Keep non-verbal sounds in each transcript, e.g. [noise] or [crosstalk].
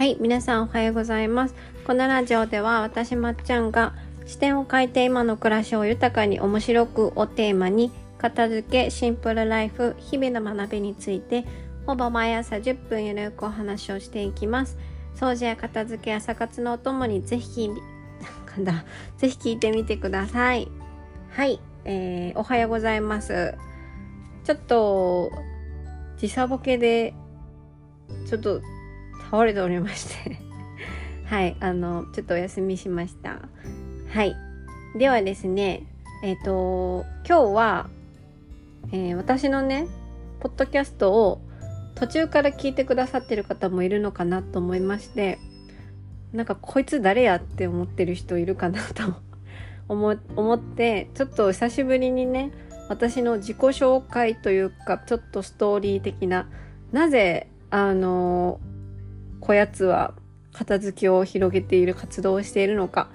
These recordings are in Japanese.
はい、皆さんおはようございます。このラジオでは私まっちゃんが視点を変えて今の暮らしを豊かに面白くをテーマに片付け、シンプルライフ、日々の学びについてほぼ毎朝10分ゆるくお話をしていきます。掃除や片付け、朝活のお供にぜひ、なんだ、ぜひ聞いてみてください。はい、えー、おはようございます。ちょっと時差ボケでちょっと倒れておりまして。[laughs] はいあのちょっとお休みしました。はい。ではですねえっ、と今日は、えー私のねポッドキャストを途中から聞いてくださってる方もいるのかなと思いましてなんかこいつ誰やって思ってる人いるかなと [laughs] 思思ってちょっと久しぶりにね私の自己紹介というかちょっとストーリー的ななぜあのこやつは片付けを広げている活動をしているのか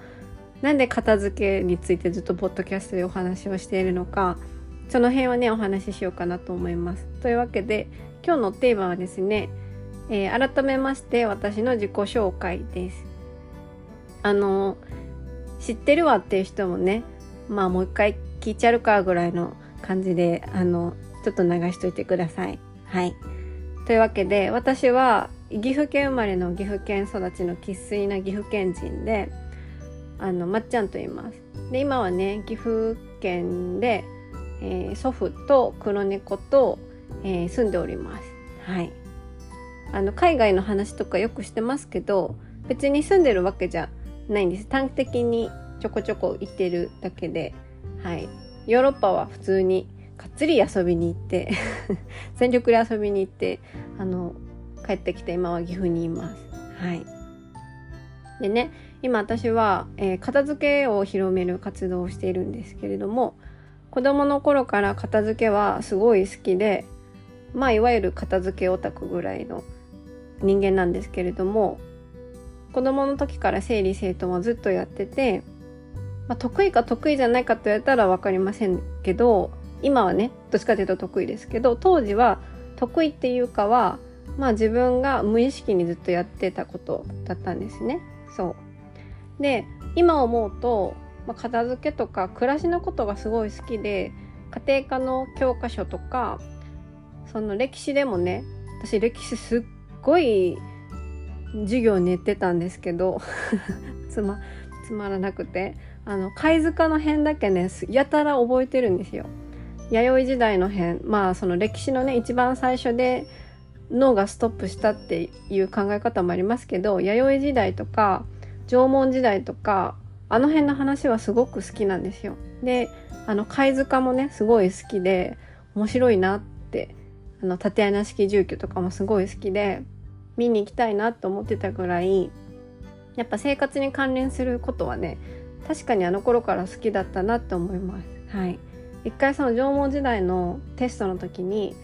なんで片付けについてずっとポッドキャストでお話をしているのかその辺はねお話ししようかなと思います。というわけで今日のテーマはですね、えー改めまして私の自己紹介です。あの知ってるわっていう人もねまあもう一回聞いちゃうかぐらいの感じであのちょっと流しといてください。はい。というわけで私は岐阜県生まれの岐阜県育ちの生粋な岐阜県人であのまっちゃんと言います。で今はね岐阜県で、えー祖父と黒猫と、えー住んでおります。はい。あの海外の話とかよくしてますけど別に住んでるわけじゃないんです。短期的にちょこちょこ行ってるだけで、はい。ヨーロッパは普通にがっつり遊びに行って [laughs] 全力で遊びに行ってあの帰ってきて今は岐阜にいます。はい。でね今私は、えー片付けを広める活動をしているんですけれども子供の頃から片付けはすごい好きでまあいわゆる片付けオタクぐらいの人間なんですけれども子供の時から整理整頓はずっとやってて、まあ、得意か得意じゃないかと言われたら分かりませんけど今はねどっちかというと得意ですけど当時は得意っていうかはまあ自分が無意識にずっとやってたことだったんですね。そうで今思うと、まあ、片付けとか暮らしのことがすごい好きで家庭科の教科書とかその歴史でもね私歴史すっごい授業寝てたんですけど [laughs] つまつまらなくてあの貝塚の辺だけねやたら覚えてるんですよ。弥生時代の辺まあその歴史のね一番最初で脳がストップしたっていう考え方もありますけど弥生時代とか縄文時代とかあの辺の話はすごく好きなんですよ。であの貝塚もねすごい好きで面白いなってあの縦穴式住居とかもすごい好きで見に行きたいなと思ってたぐらいやっぱ生活に関連することはね確かにあの頃から好きだったなって思います。はい、一回その縄文時代のテストの時に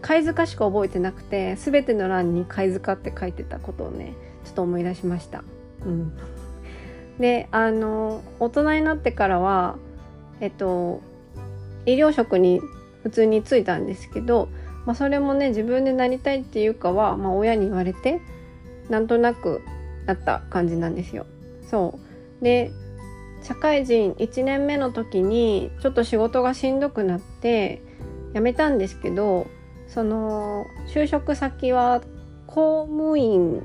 貝塚しか覚えてなくて全ての欄に貝塚って書いてたことをねちょっと思い出しました。うん、であの大人になってからはえっと医療職に普通に就いたんですけど、まあ、それもね自分でなりたいっていうかは、まあ、親に言われてなんとなくなった感じなんですよ。そうで社会人1年目の時にちょっと仕事がしんどくなって辞めたんですけどその就職先は公務員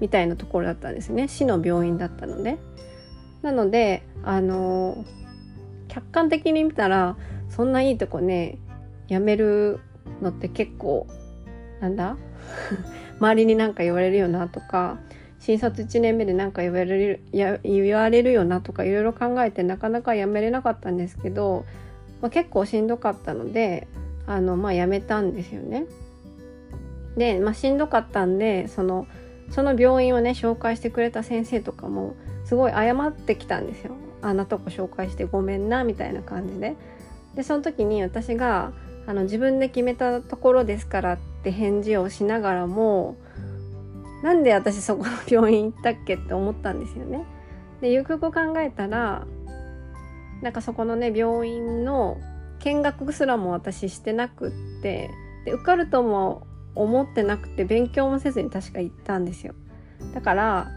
みたいなところだったんですね。市の病院だったので。なのであの客観的に見たらそんないいとこね辞めるのって結構なんだ？[laughs] 周りになんか言われるよなとか新卒1年目でなんか言われるや言われるよなとかいろいろ考えてなかなか辞めれなかったんですけど、まあ、結構しんどかったのであのまあ辞めたんですよね。で、まあ、しんどかったんでそのその病院をね紹介してくれた先生とかもすごい謝ってきたんですよ。あんなとこ紹介してごめんなみたいな感じで。でその時に私があの自分で決めたところですからって返事をしながらもなんで私そこの病院行ったっけって思ったんですよね。でよくよく考えたらなんかそこのね病院の見学すらも私してなくってで受かるとも思ってなくて勉強もせずに確か行ったんですよ。だから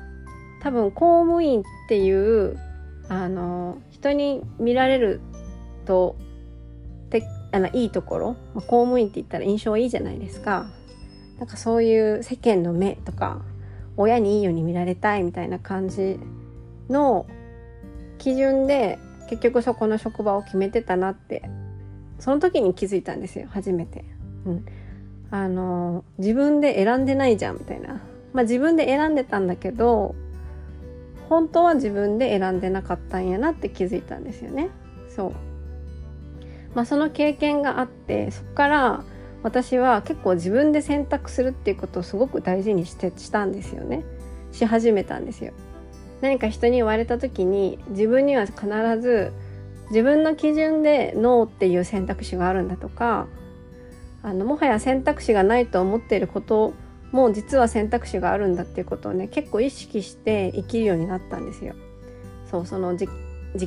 多分公務員っていうあの人に見られるとてあのいいところ、まあ、公務員って言ったら印象いいじゃないですかなんかそういう世間の目とか親にいいように見られたいみたいな感じの基準で結局そこの職場を決めてたなってその時に気づいたんですよ初めて。うん、あの自分で選んでないじゃんみたいな。まあ自分で選んでたんだけど本当は自分で選んでなかったんやなって気づいたんですよね。そう。まあその経験があってそこから私は結構自分で選択するっていうことをすごく大事にしてしたんですよね。し始めたんですよ。何か人に言われた時に自分には必ず自分の基準でノーっていう選択肢があるんだとかあのもはや選択肢がないと思っていることも実は選択肢があるんだっていうことをね結構意識して生きるようになったんですよ。そうその事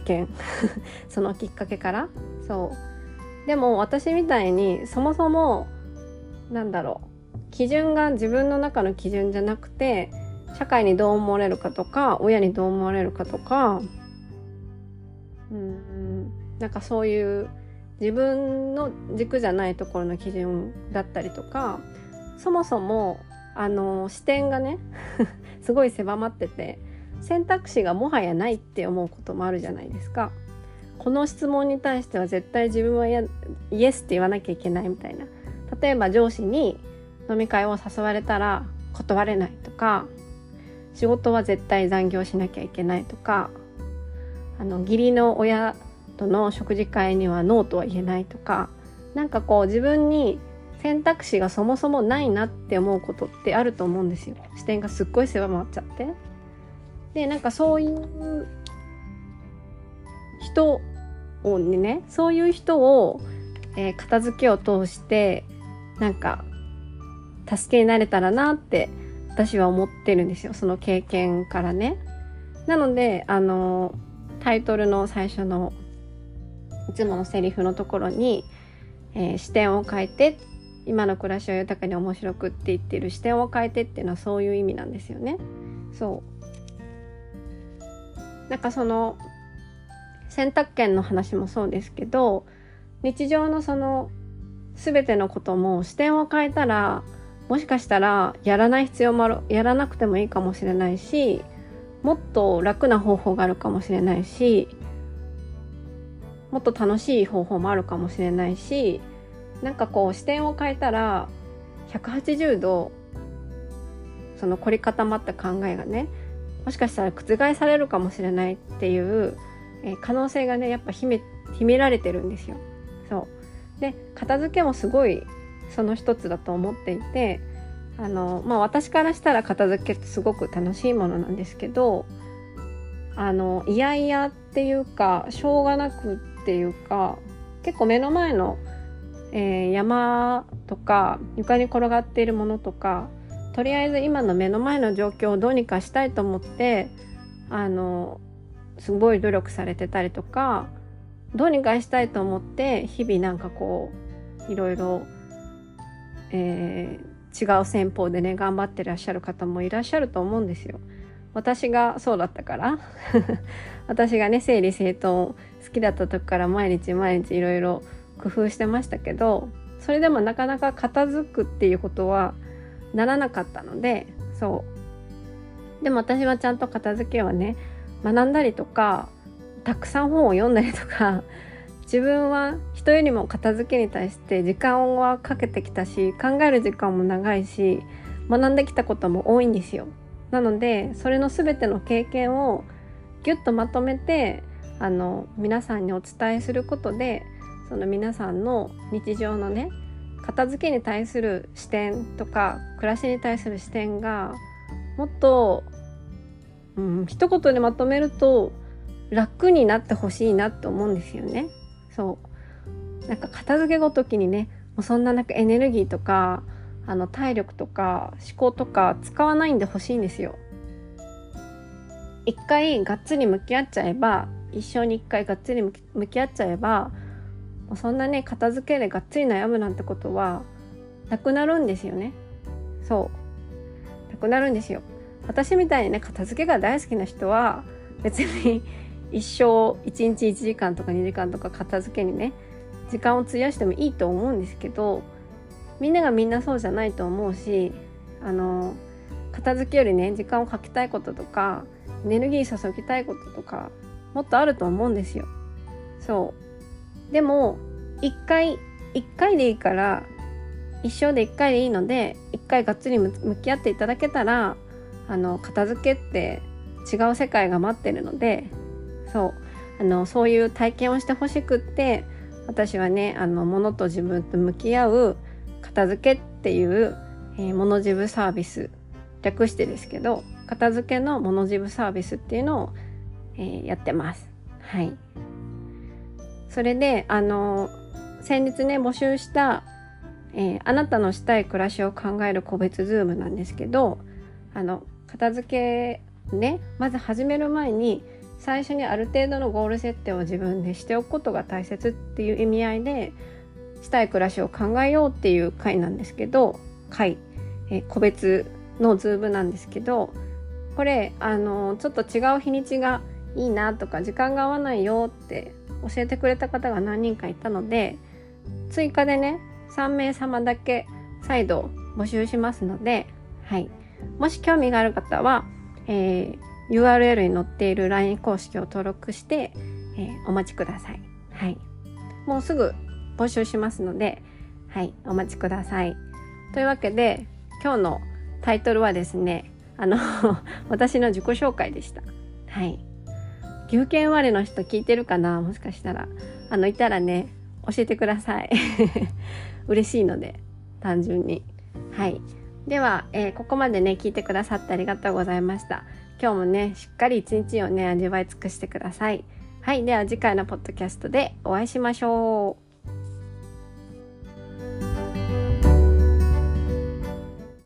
件。[laughs] そのきっかけから。そう。でも私みたいにそもそもなんだろう。基準が自分の中の基準じゃなくて社会にどう思われるかとか親にどう思われるかとかうん。なんかそういう自分の軸じゃないところの基準だったりとかそもそもあの視点がね [laughs] すごい狭まってて選択肢がもはやないって思うこともあるじゃないですか。この質問に対しては絶対自分はイエスって言わなきゃいけないみたいな例えば上司に飲み会を誘われたら断れないとか仕事は絶対残業しなきゃいけないとかあの義理の親との食事会にはノーとは言えないとかなんかこう自分に選択肢がそもそもないなって思うことってあると思うんですよ。視点がすっごい狭まっちゃって。でなんかそういう人をねそういう人を、えー、片付けを通してなんか助けになれたらなって私は思ってるんですよ。その経験からね。なのであのタイトルの最初のいつものセリフのところに、えー、視点を変えて今の暮らしを豊かに面白くって言ってる視点を変えてっていうのはそういう意味なんですよね。そうなんかその選択権の話もそうですけど日常のその全てのことも視点を変えたらもしかしたらやらない必要もあるやらなくてもいいかもしれないしもっと楽な方法があるかもしれないしもっと楽しい方法もあるかもしれないしなんかこう視点を変えたら180度その凝り固まった考えがねもしかしたら覆されるかもしれないっていう、え、可能性がねやっぱ秘め秘められてるんですよ。そうで片付けもすごいその一つだと思っていてあの、まあ、私からしたら片付けってすごく楽しいものなんですけどあのいやいやっていうかしょうがなくっていうか結構目の前の、えー、山とか床に転がっているものとかとりあえず今の目の前の状況をどうにかしたいと思ってあのすごい努力されてたりとかどうにかしたいと思って日々なんかこういろいろえー、違う戦法でね頑張ってらっしゃる方もいらっしゃると思うんですよ。私がそうだったから [laughs] 私がね整理整頓好きだった時から毎日毎日いろいろ工夫してましたけどそれでもなかなか片付くっていうことはならなかったのでそうでも私はちゃんと片付けはね学んだりとかたくさん本を読んだりとか自分は人よりも片付けに対して時間はかけてきたし考える時間も長いし学んできたことも多いんですよ。なのでそれの全ての経験をギュッとまとめてあの皆さんにお伝えすることでその皆さんの日常のね片付けに対する視点とか暮らしに対する視点がもっと、うん、一言でまとめると楽になってほしいなって思うんですよね。そうなんか片付けごときにねもうそんななんかエネルギーとかあの体力とか思考とか使わないんでほしいんですよ。一回がっつり向き合っちゃえば一生に一回がっつり向き合っちゃえばそんなね片付けでがっつり悩むなんてことはなくなるんですよね。そうなくなるんですよ。私みたいにね片付けが大好きな人は別に一生1日1時間とか2時間とか片付けにね時間を費やしてもいいと思うんですけどみんながみんなそうじゃないと思うしあの片付けよりね時間をかけたいこととかエネルギー注ぎたいこととかもっとあると思うんですよ。そうでも一回一回でいいから一生で一回でいいので一回がっつり向き合っていただけたらあの片付けって違う世界が待ってるのでそうあのそういう体験をしてほしくって私はねあの物と自分と向き合う片付けっていう、えー、モノジブサービス略してですけど片付けのモノジブサービスっていうのを、えー、やってます。はい。それであの先日ね募集した、えー、あなたのしたい暮らしを考える個別ズームなんですけどあの片付けねまず始める前に最初にある程度のゴール設定を自分でしておくことが大切っていう意味合いでしたい暮らしを考えようっていう回なんですけど回、え個別のズームなんですけどこれあのちょっと違う日にちがいいなとか時間が合わないよって教えてくれた方が何人かいたので追加でね3名様だけ再度募集しますので、はい、もし興味がある方は、えー、URL に載っている LINE 公式を登録して、えー、お待ちください。はい。もうすぐ募集しますので、はい、お待ちください。というわけで、今日のタイトルはですね、あの [laughs] 私の自己紹介でした。はい。岐阜県生まれの人聞いてるかな？もしかしたら。あの、いたらね、教えてください。[laughs] 嬉しいので、単純に。はい。では、えー、ここまでね、聞いてくださってありがとうございました。今日もね、しっかり一日をね、味わい尽くしてください。はい。では次回のポッドキャストでお会いしましょう。